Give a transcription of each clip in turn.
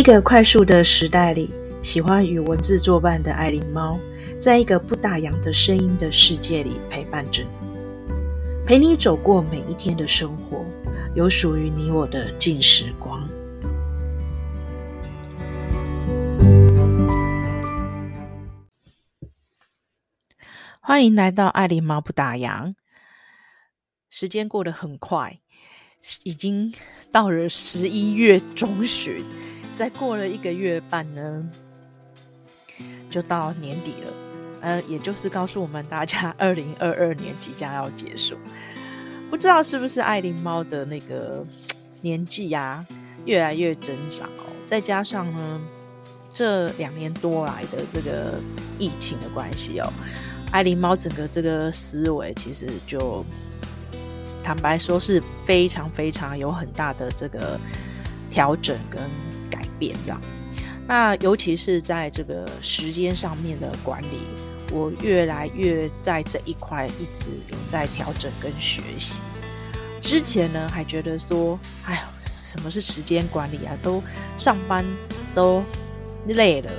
一个快速的时代里，喜欢与文字作伴的爱琳猫，在一个不打烊的声音的世界里陪伴着你，陪你走过每一天的生活，有属于你我的静时光。欢迎来到爱琳猫不打烊。时间过得很快，已经到了十一月中旬。再过了一个月半呢，就到年底了，呃，也就是告诉我们大家，二零二二年即将要结束。不知道是不是爱琳猫的那个年纪呀、啊，越来越增长哦。再加上呢，这两年多来的这个疫情的关系哦，爱琳猫整个这个思维其实就坦白说是非常非常有很大的这个调整跟。变这样，那尤其是在这个时间上面的管理，我越来越在这一块一直有在调整跟学习。之前呢，还觉得说，哎呦，什么是时间管理啊？都上班都累了，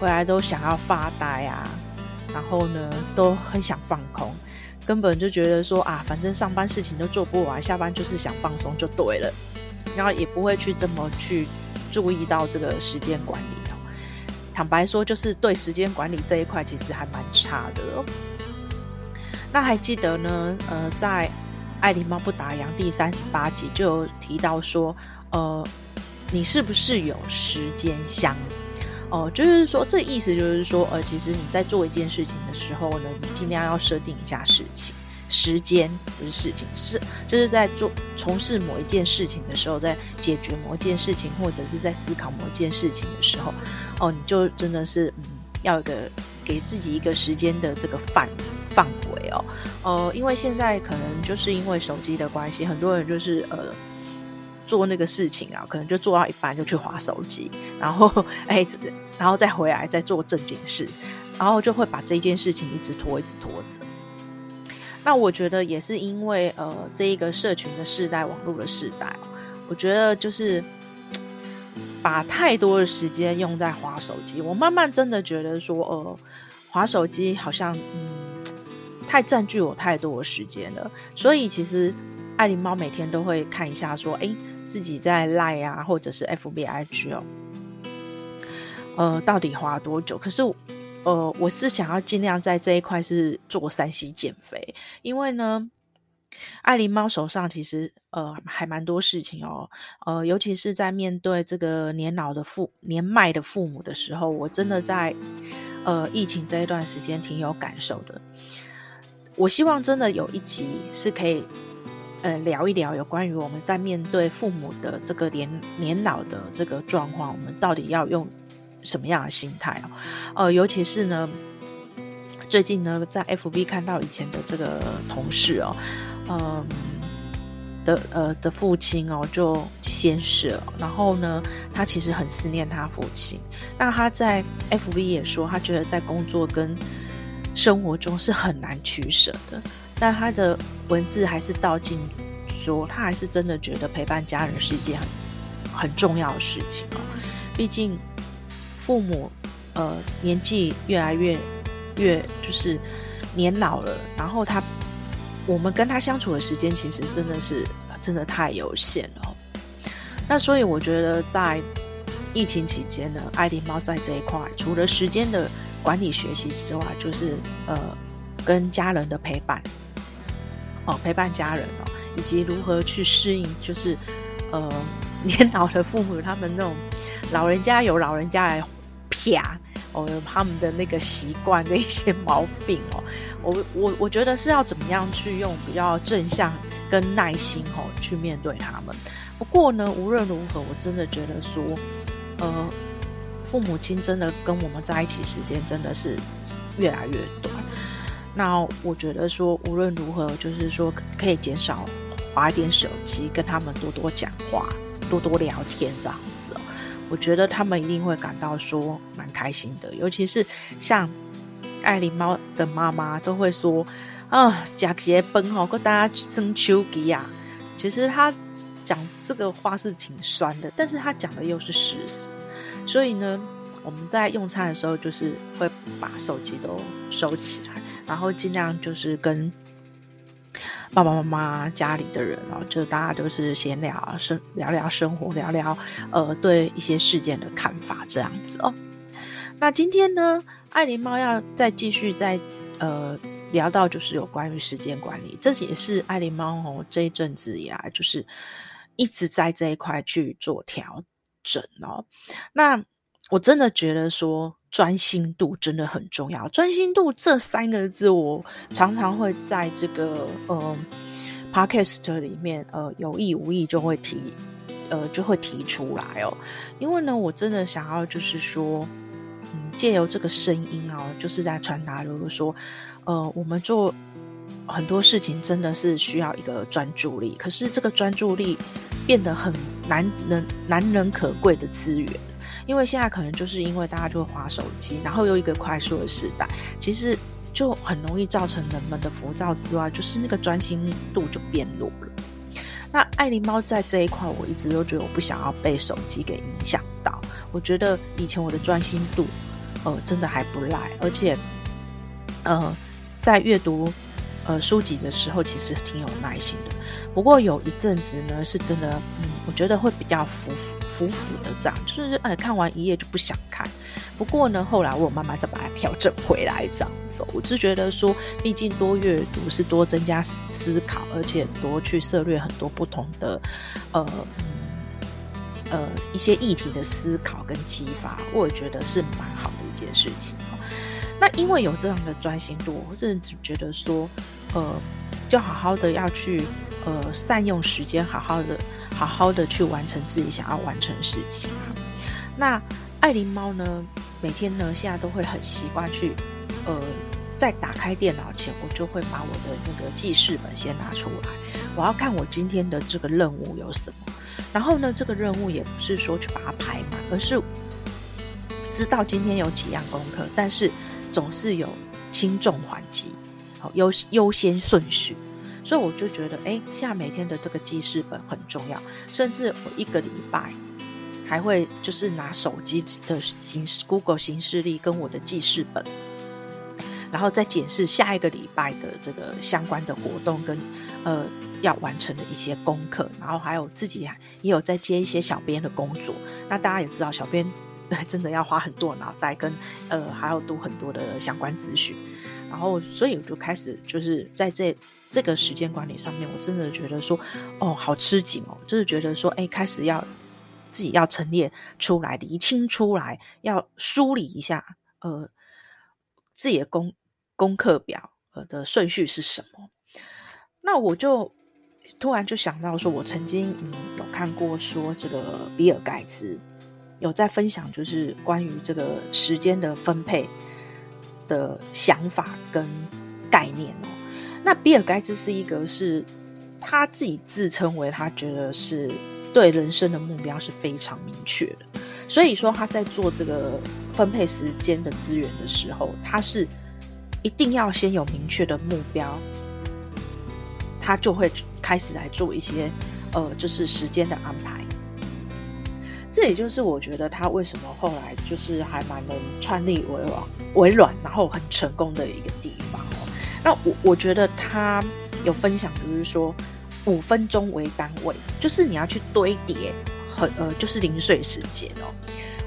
回来都想要发呆啊，然后呢，都很想放空，根本就觉得说啊，反正上班事情都做不完，下班就是想放松就对了，然后也不会去这么去。注意到这个时间管理哦，坦白说，就是对时间管理这一块其实还蛮差的哦。那还记得呢？呃，在《爱狸猫不打烊》第三十八集就有提到说，呃，你是不是有时间箱？哦、就是说，这意思就是说，呃，其实你在做一件事情的时候呢，你尽量要设定一下事情。时间不是事情，是就是在做从事某一件事情的时候，在解决某一件事情，或者是在思考某一件事情的时候，哦，你就真的是嗯，要一个给自己一个时间的这个范范围哦，呃，因为现在可能就是因为手机的关系，很多人就是呃做那个事情啊，可能就做到一半就去划手机，然后哎，然后再回来再做正经事，然后就会把这件事情一直拖，一直拖着。那我觉得也是因为呃，这一个社群的世代，网络的世代，我觉得就是把太多的时间用在滑手机，我慢慢真的觉得说，呃，滑手机好像嗯，太占据我太多的时间了。所以其实爱琳猫每天都会看一下，说，哎，自己在 Line 啊，或者是 FB IG 哦，呃，到底花多久？可是。呃，我是想要尽量在这一块是做 3C 减肥，因为呢，爱琳猫手上其实呃还蛮多事情哦，呃，尤其是在面对这个年老的父年迈的父母的时候，我真的在呃疫情这一段时间挺有感受的。我希望真的有一集是可以呃聊一聊有关于我们在面对父母的这个年年老的这个状况，我们到底要用。什么样的心态哦？呃，尤其是呢，最近呢，在 FB 看到以前的这个同事哦，嗯、的呃的父亲哦就先逝了，然后呢，他其实很思念他父亲。那他在 FB 也说，他觉得在工作跟生活中是很难取舍的。但他的文字还是道尽说，他还是真的觉得陪伴家人是一件很很重要的事情哦，毕竟。父母，呃，年纪越来越越就是年老了，然后他，我们跟他相处的时间其实真的是真的太有限了。那所以我觉得在疫情期间呢，爱琳猫在这一块，除了时间的管理学习之外，就是呃跟家人的陪伴，哦，陪伴家人哦，以及如何去适应，就是呃 年老的父母他们那种老人家有老人家来。啪哦，他们的那个习惯的一些毛病哦，我我我觉得是要怎么样去用比较正向跟耐心哦去面对他们。不过呢，无论如何，我真的觉得说，呃，父母亲真的跟我们在一起时间真的是越来越短。那我觉得说，无论如何，就是说可以减少划点手机，跟他们多多讲话，多多聊天这样子哦。我觉得他们一定会感到说蛮开心的，尤其是像爱琳猫的妈妈都会说啊，假结婚吼，跟大家生秋吉呀。其实他讲这个话是挺酸的，但是他讲的又是事实。所以呢，我们在用餐的时候就是会把手机都收起来，然后尽量就是跟爸爸妈妈家里的人哦，就大家都是闲聊生聊聊生活，聊聊呃对一些事件的看法这样子哦。那今天呢，爱琳猫要再继续再呃。聊到就是有关于时间管理，这也是爱琳猫哦这一阵子以来就是一直在这一块去做调整哦。那我真的觉得说专心度真的很重要，专心度这三个字我常常会在这个呃 podcast 里面呃有意无意就会提呃就会提出来哦，因为呢我真的想要就是说嗯借由这个声音哦，就是在传达如果说。呃，我们做很多事情真的是需要一个专注力，可是这个专注力变得很难能难能可贵的资源，因为现在可能就是因为大家就会滑手机，然后又一个快速的时代，其实就很容易造成人们的浮躁之外，就是那个专心度就变弱了。那爱狸猫在这一块，我一直都觉得我不想要被手机给影响到，我觉得以前我的专心度，呃，真的还不赖，而且，呃。在阅读呃书籍的时候，其实挺有耐心的。不过有一阵子呢，是真的，嗯，我觉得会比较浮浮浮的这样，就是哎，看完一页就不想看。不过呢，后来我慢慢再把它调整回来这样子。我是觉得说，毕竟多阅读是多增加思思考，而且多去涉略很多不同的呃呃一些议题的思考跟激发，我也觉得是蛮好的一件事情。那因为有这样的专心度，我真的觉得说，呃，就好好的要去呃善用时间，好好的好好的去完成自己想要完成的事情啊。那爱琳猫呢，每天呢现在都会很习惯去，呃，在打开电脑前，我就会把我的那个记事本先拿出来，我要看我今天的这个任务有什么。然后呢，这个任务也不是说去把它排满，而是知道今天有几样功课，但是。总是有轻重缓急，好优优先顺序，所以我就觉得，哎，现在每天的这个记事本很重要，甚至我一个礼拜还会就是拿手机的形式，Google 行事历跟我的记事本，然后再检视下一个礼拜的这个相关的活动跟呃要完成的一些功课，然后还有自己也有在接一些小编的工作，那大家也知道小编。真的要花很多脑袋，跟呃还要读很多的相关资讯，然后所以我就开始就是在这这个时间管理上面，我真的觉得说哦好吃紧哦，就是觉得说哎开始要自己要陈列出来，理清出来，要梳理一下呃自己的功功课表呃的顺序是什么。那我就突然就想到说，我曾经有看过说这个比尔盖茨。有在分享，就是关于这个时间的分配的想法跟概念哦。那比尔盖茨是一个是他自己自称为他觉得是对人生的目标是非常明确的，所以说他在做这个分配时间的资源的时候，他是一定要先有明确的目标，他就会开始来做一些呃，就是时间的安排。这也就是我觉得他为什么后来就是还蛮能穿立微软微软，然后很成功的一个地。那我我觉得他有分享，就是说五分钟为单位，就是你要去堆叠很呃，就是零碎时间哦。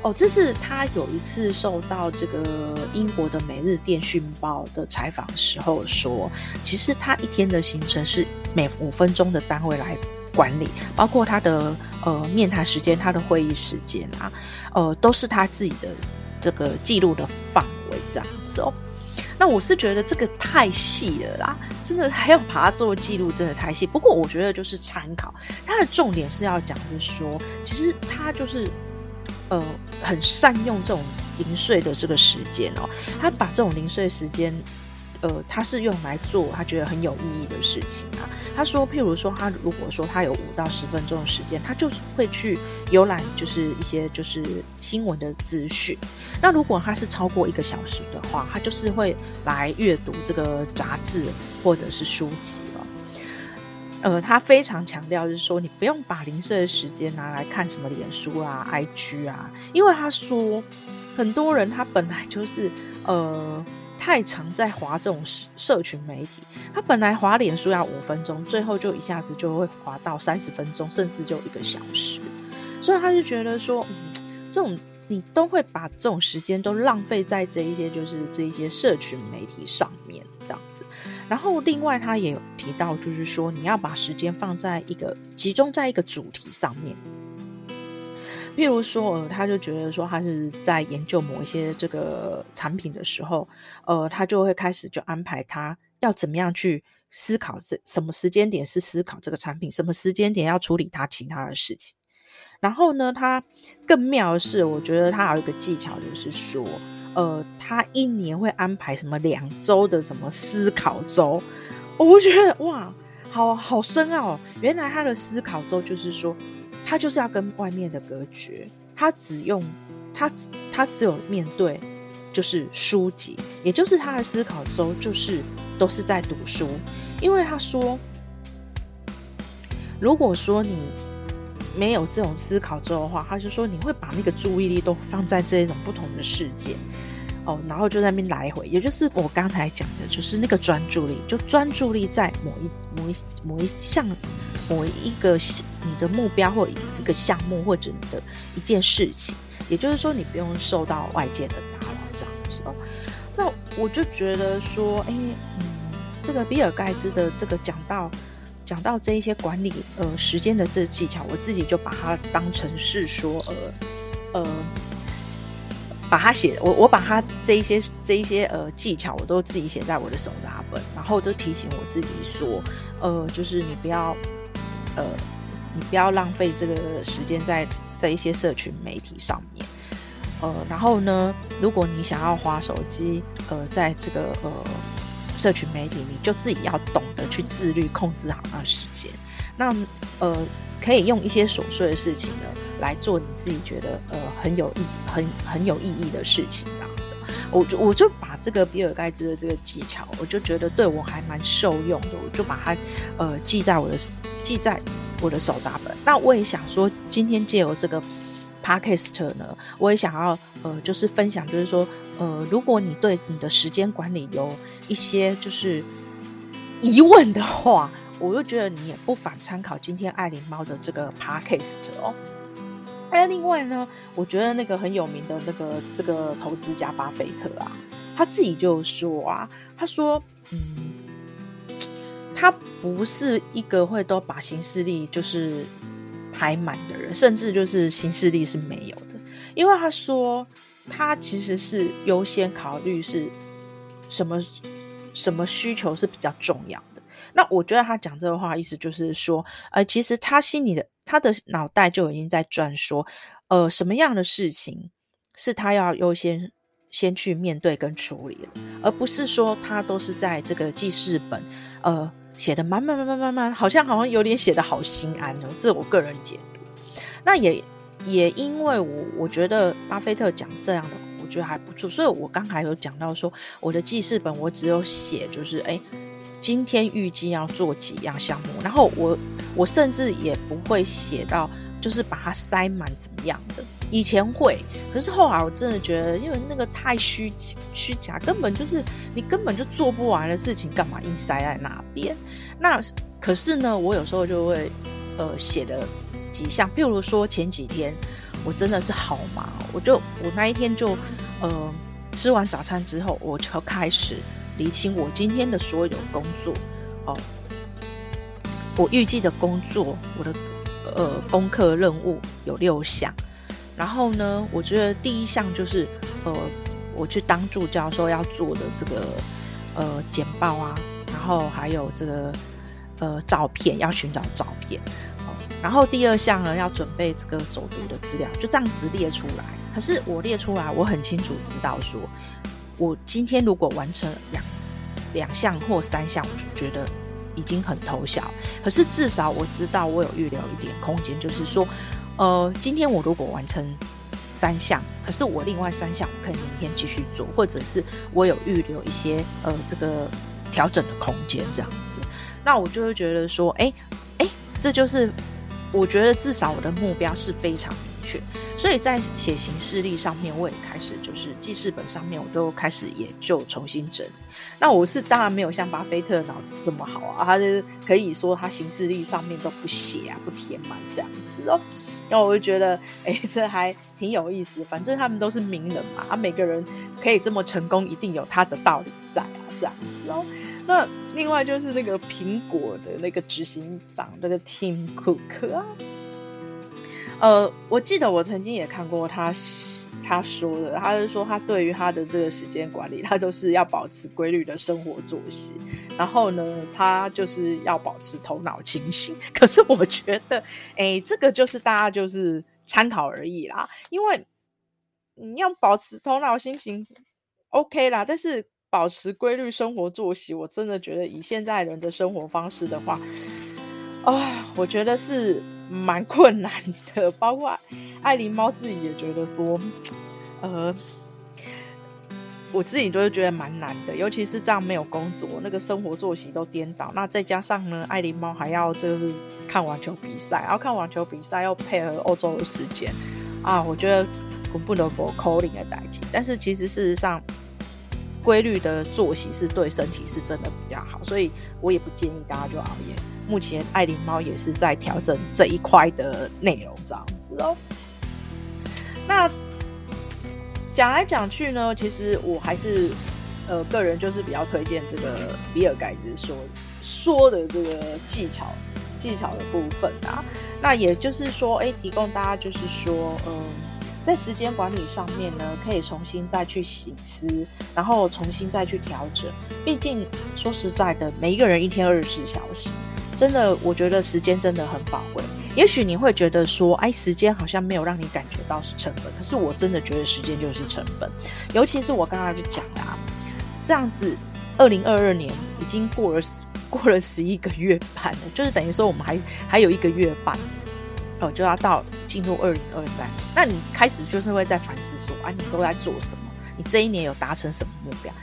哦，这是他有一次受到这个英国的《每日电讯报》的采访时候说，其实他一天的行程是每五分钟的单位来。管理包括他的呃面谈时间，他的会议时间啊，呃都是他自己的这个记录的范围这样子哦。那我是觉得这个太细了啦，真的还要把它做记录，真的太细。不过我觉得就是参考，它的重点是要讲的是说，其实他就是呃很善用这种零碎的这个时间哦，他把这种零碎时间。呃，他是用来做他觉得很有意义的事情啊。他说，譬如说，他如果说他有五到十分钟的时间，他就会去游览，就是一些就是新闻的资讯。那如果他是超过一个小时的话，他就是会来阅读这个杂志或者是书籍了。呃，他非常强调就是说，你不用把零碎的时间拿来看什么脸书啊、IG 啊，因为他说很多人他本来就是呃。太常在滑这种社群媒体，他本来滑脸书要五分钟，最后就一下子就会滑到三十分钟，甚至就一个小时。所以他就觉得说，嗯，这种你都会把这种时间都浪费在这一些就是这一些社群媒体上面这样子。然后另外他也有提到，就是说你要把时间放在一个集中在一个主题上面。譬如说，呃，他就觉得说，他是在研究某一些这个产品的时候，呃，他就会开始就安排他要怎么样去思考，这什么时间点是思考这个产品，什么时间点要处理他其他的事情。然后呢，他更妙的是，我觉得他还有一个技巧，就是说，呃，他一年会安排什么两周的什么思考周，我觉得哇，好好深奥哦。原来他的思考周就是说。他就是要跟外面的隔绝，他只用他他只有面对就是书籍，也就是他的思考周就是都是在读书，因为他说，如果说你没有这种思考周的话，他就说你会把那个注意力都放在这一种不同的世界哦，然后就在那边来回，也就是我刚才讲的，就是那个专注力，就专注力在某一某一某一项。某一个你的目标或一个项目或者你的一件事情，也就是说你不用受到外界的打扰，这样子哦。那我就觉得说，哎，嗯，这个比尔盖茨的这个讲到讲到这一些管理呃时间的这技巧，我自己就把它当成是说呃呃，把它写我我把它这一些这一些呃技巧我都自己写在我的手札本，然后就提醒我自己说，呃，就是你不要。呃，你不要浪费这个时间在在一些社群媒体上面。呃，然后呢，如果你想要花手机，呃，在这个呃社群媒体，你就自己要懂得去自律，控制好那时间。那呃，可以用一些琐碎的事情呢来做你自己觉得呃很有意很很有意义的事情，这样子。我就我就把这个比尔盖茨的这个技巧，我就觉得对我还蛮受用的，我就把它呃记在我的。记在我的手札本。那我也想说，今天借由这个 podcast 呢，我也想要呃，就是分享，就是说呃，如果你对你的时间管理有一些就是疑问的话，我就觉得你也不妨参考今天爱琳猫的这个 podcast 哦。还有另外呢，我觉得那个很有名的那个这个投资家巴菲特啊，他自己就说啊，他说。他不是一个会都把行事历就是排满的人，甚至就是行事历是没有的，因为他说他其实是优先考虑是什么什么需求是比较重要的。那我觉得他讲这个话意思就是说，呃，其实他心里的他的脑袋就已经在转说，呃，什么样的事情是他要优先先去面对跟处理的，而不是说他都是在这个记事本，呃。写的慢慢慢慢慢慢，好像好像有点写的好心安哦，这我个人解读。那也也因为我我觉得巴菲特讲这样的，我觉得还不错，所以我刚才有讲到说，我的记事本我只有写就是哎，今天预计要做几样项目，然后我我甚至也不会写到就是把它塞满怎么样的。以前会，可是后来我真的觉得，因为那个太虚虚假，根本就是你根本就做不完的事情，干嘛硬塞在那边？那可是呢，我有时候就会呃写了几项，譬如说前几天我真的是好忙，我就我那一天就呃吃完早餐之后，我就开始理清我今天的所有工作哦，我预计的工作，我的呃功课任务有六项。然后呢，我觉得第一项就是，呃，我去当助教时候要做的这个，呃，简报啊，然后还有这个，呃，照片要寻找照片，哦，然后第二项呢，要准备这个走读的资料，就这样子列出来。可是我列出来，我很清楚知道说，我今天如果完成两两项或三项，我就觉得已经很偷笑。可是至少我知道我有预留一点空间，就是说。呃，今天我如果完成三项，可是我另外三项我可以明天继续做，或者是我有预留一些呃这个调整的空间这样子。那我就会觉得说，哎、欸、哎、这就是我觉得至少我的目标是非常明确。所以在写行事历上面，我也开始就是记事本上面，我都开始也就重新整理。那我是当然没有像巴菲特脑子这么好啊，他就可以说他行事历上面都不写啊，不填满这样子哦。然后我就觉得，哎，这还挺有意思。反正他们都是名人嘛，啊，每个人可以这么成功，一定有他的道理在啊，这样子哦。那另外就是那个苹果的那个执行长，那个 Tim Cook 啊。呃，我记得我曾经也看过他他说的，他是说他对于他的这个时间管理，他都是要保持规律的生活作息，然后呢，他就是要保持头脑清醒。可是我觉得，哎，这个就是大家就是参考而已啦，因为你要保持头脑清醒，OK 啦，但是保持规律生活作息，我真的觉得以现在人的生活方式的话，啊、哦，我觉得是。蛮困难的，包括爱琳猫自己也觉得说，呃，我自己都是觉得蛮难的，尤其是这样没有工作，那个生活作息都颠倒，那再加上呢，爱琳猫还要就是看网球比赛，然后看网球比赛要配合欧洲的时间啊，我觉得我不能够 calling 的代替，但是其实事实上，规律的作息是对身体是真的比较好，所以我也不建议大家就熬夜。目前爱琳猫也是在调整这一块的内容，这样子哦。那讲来讲去呢，其实我还是呃个人就是比较推荐这个比尔盖茨说说的这个技巧技巧的部分啊。那也就是说，哎，提供大家就是说，嗯、在时间管理上面呢，可以重新再去醒思，然后重新再去调整。毕竟说实在的，每一个人一天二十四小时。真的，我觉得时间真的很宝贵。也许你会觉得说，哎，时间好像没有让你感觉到是成本。可是我真的觉得时间就是成本。尤其是我刚刚就讲了啊，这样子，二零二二年已经过了过了十一个月半了，就是等于说我们还还有一个月半，哦，就要到进入二零二三。那你开始就是会在反思说，啊，你都在做什么？你这一年有达成什么目标？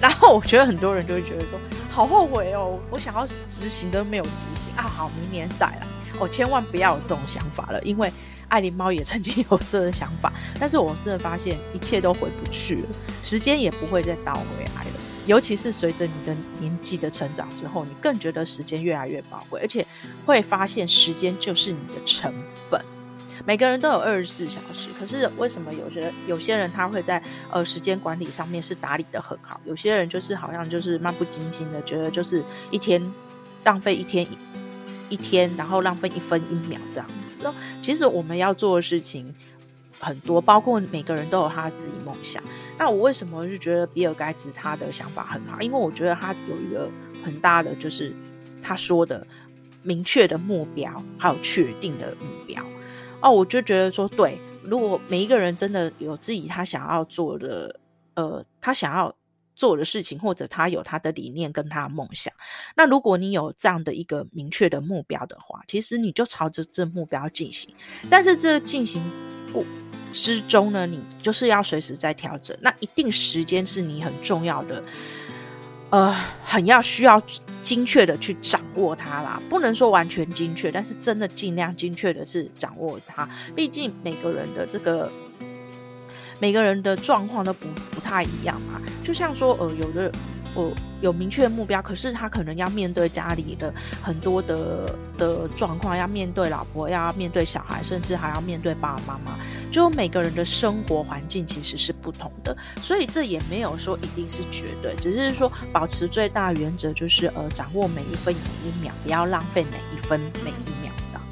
然后我觉得很多人就会觉得说，好后悔哦，我想要执行都没有执行啊，好，明年再来。我、哦、千万不要有这种想法了，因为爱琳猫也曾经有这个想法，但是我真的发现一切都回不去了，时间也不会再倒回来了。尤其是随着你的年纪的成长之后，你更觉得时间越来越宝贵，而且会发现时间就是你的成本。每个人都有二十四小时，可是为什么有些有些人他会在呃时间管理上面是打理的很好，有些人就是好像就是漫不经心的，觉得就是一天浪费一天一,一天，然后浪费一分一秒这样子。其实我们要做的事情很多，包括每个人都有他自己梦想。那我为什么就觉得比尔盖茨他的想法很好？因为我觉得他有一个很大的就是他说的明确的目标，还有确定的目标。哦，我就觉得说，对，如果每一个人真的有自己他想要做的，呃，他想要做的事情，或者他有他的理念跟他的梦想，那如果你有这样的一个明确的目标的话，其实你就朝着这目标进行。但是这进行过之中呢，你就是要随时在调整，那一定时间是你很重要的。呃，很要需要精确的去掌握它啦，不能说完全精确，但是真的尽量精确的是掌握它。毕竟每个人的这个每个人的状况都不不太一样嘛，就像说，呃，有的。我有明确的目标，可是他可能要面对家里的很多的的状况，要面对老婆，要面对小孩，甚至还要面对爸爸妈妈。就每个人的生活环境其实是不同的，所以这也没有说一定是绝对，只是说保持最大原则就是呃，掌握每一分每一秒，不要浪费每一分每一秒这样。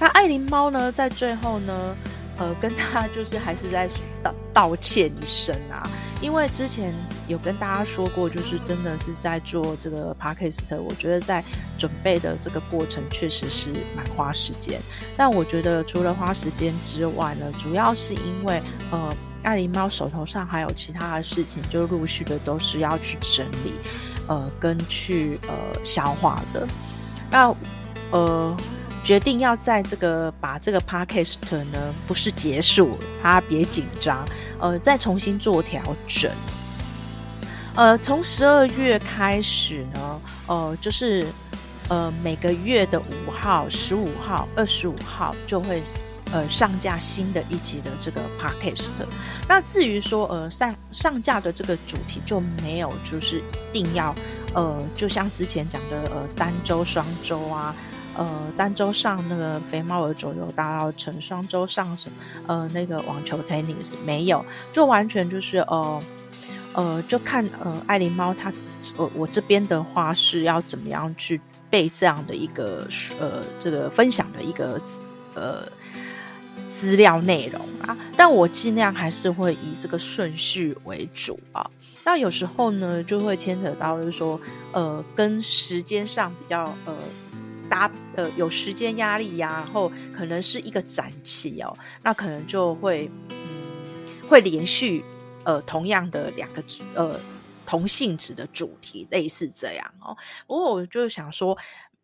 那爱琳猫呢，在最后呢，呃，跟他就是还是在道道歉一声啊。因为之前有跟大家说过，就是真的是在做这个 podcast，我觉得在准备的这个过程确实是蛮花时间。但我觉得除了花时间之外呢，主要是因为呃，爱琳猫手头上还有其他的事情，就陆续的都是要去整理，呃，跟去呃消化的。那呃。决定要在这个把这个 podcast 呢，不是结束，他别紧张，呃，再重新做调整。呃，从十二月开始呢，呃，就是呃每个月的五号、十五号、二十五号就会呃上架新的一集的这个 podcast。那至于说呃上上架的这个主题就没有就是一定要呃就像之前讲的呃单周、双周啊。呃，单周上那个肥猫的左右大稻埕，双周上什么？呃，那个网球 tennis 没有，就完全就是呃呃，就看呃爱琳猫它，呃我这边的话是要怎么样去背这样的一个呃这个分享的一个呃资料内容啊，但我尽量还是会以这个顺序为主啊。那有时候呢，就会牵扯到就是说呃跟时间上比较呃。搭呃有时间压力呀、啊，然后可能是一个展期哦，那可能就会嗯会连续呃同样的两个呃同性质的主题类似这样哦。不过我就想说，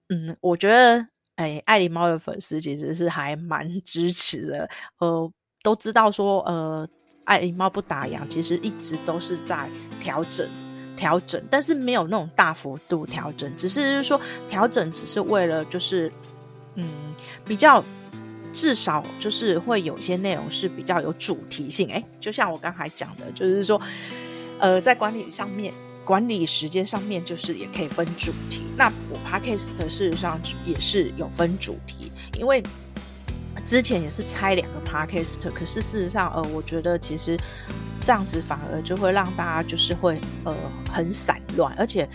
嗯，我觉得哎，爱狸猫的粉丝其实是还蛮支持的，呃，都知道说呃爱狸猫不打烊，其实一直都是在调整。调整，但是没有那种大幅度调整，只是就是说调整，只是为了就是，嗯，比较至少就是会有些内容是比较有主题性。哎，就像我刚才讲的，就是说，呃，在管理上面，管理时间上面，就是也可以分主题。那我 Podcast 事实上也是有分主题，因为之前也是拆两个 Podcast，可是事实上，呃，我觉得其实。这样子反而就会让大家就是会呃很散乱，而且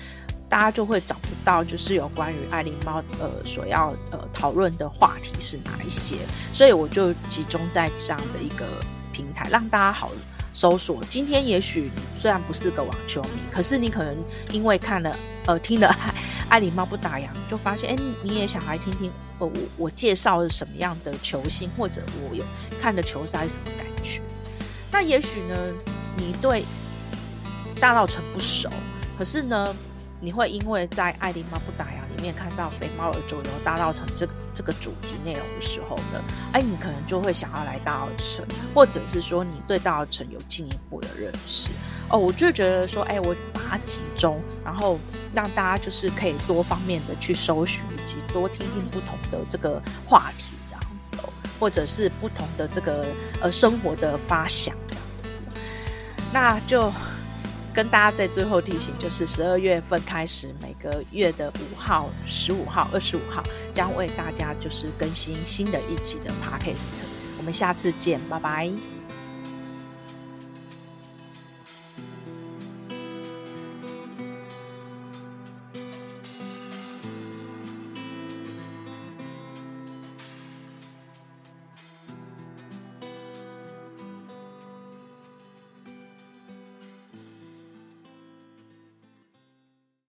大家就会找不到就是有关于爱琳猫呃所要呃讨论的话题是哪一些，所以我就集中在这样的一个平台，让大家好搜索。今天也许虽然不是个网球迷，可是你可能因为看了呃听了爱爱琳猫不打烊，就发现哎你也想来听听呃我我介绍什么样的球星，或者我有看的球赛什么感觉。那也许呢，你对大稻城不熟，可是呢，你会因为在爱琳猫不打烊里面看到肥猫儿走游大稻城这个这个主题内容的时候呢，哎，你可能就会想要来大稻埕，或者是说你对大稻城有进一步的认识。哦。我就觉得说，哎，我把它集中，然后让大家就是可以多方面的去搜寻，以及多听听不同的这个话题这样子。或者是不同的这个呃生活的发想这样子，那就跟大家在最后提醒，就是十二月份开始，每个月的五号、十五号、二十五号将为大家就是更新新的一期的 Podcast。我们下次见，拜拜。